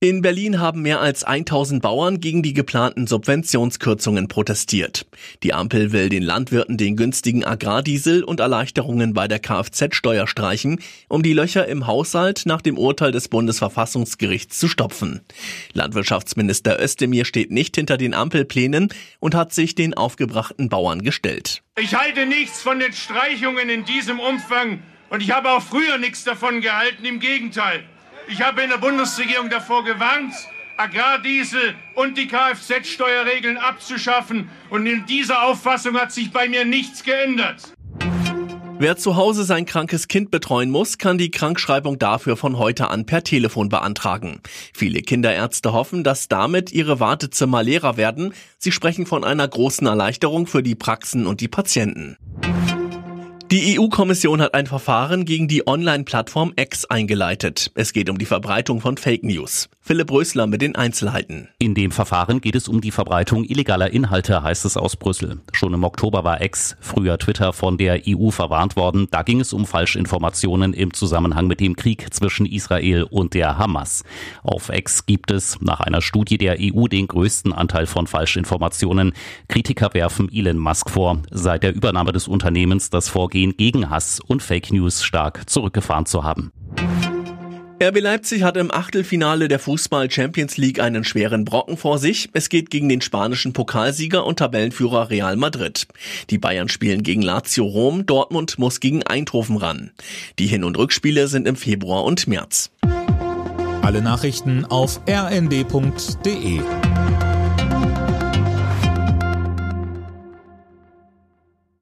In Berlin haben mehr als 1000 Bauern gegen die geplanten Subventionskürzungen protestiert. Die Ampel will den Landwirten den günstigen Agrardiesel und Erleichterungen bei der Kfz-Steuer streichen, um die Löcher im Haushalt nach dem Urteil des Bundesverfassungsgerichts zu stopfen. Landwirtschaftsminister Özdemir steht nicht hinter den Ampelplänen und hat sich den aufgebrachten Bauern gestellt. Ich halte nichts von den Streichungen in diesem Umfang und ich habe auch früher nichts davon gehalten, im Gegenteil. Ich habe in der Bundesregierung davor gewarnt, Agrardiesel und die Kfz-Steuerregeln abzuschaffen. Und in dieser Auffassung hat sich bei mir nichts geändert. Wer zu Hause sein krankes Kind betreuen muss, kann die Krankschreibung dafür von heute an per Telefon beantragen. Viele Kinderärzte hoffen, dass damit ihre Wartezimmer leerer werden. Sie sprechen von einer großen Erleichterung für die Praxen und die Patienten. Die EU-Kommission hat ein Verfahren gegen die Online-Plattform X eingeleitet. Es geht um die Verbreitung von Fake News. Philipp Rösler mit den Einzelheiten. In dem Verfahren geht es um die Verbreitung illegaler Inhalte, heißt es aus Brüssel. Schon im Oktober war X, früher Twitter, von der EU verwarnt worden. Da ging es um Falschinformationen im Zusammenhang mit dem Krieg zwischen Israel und der Hamas. Auf X gibt es nach einer Studie der EU den größten Anteil von Falschinformationen. Kritiker werfen Elon Musk vor, seit der Übernahme des Unternehmens das Vorgehen gegen Hass und Fake News stark zurückgefahren zu haben. RB Leipzig hat im Achtelfinale der Fußball Champions League einen schweren Brocken vor sich. Es geht gegen den spanischen Pokalsieger und Tabellenführer Real Madrid. Die Bayern spielen gegen Lazio Rom, Dortmund muss gegen Eindhoven ran. Die Hin- und Rückspiele sind im Februar und März. Alle Nachrichten auf rnd.de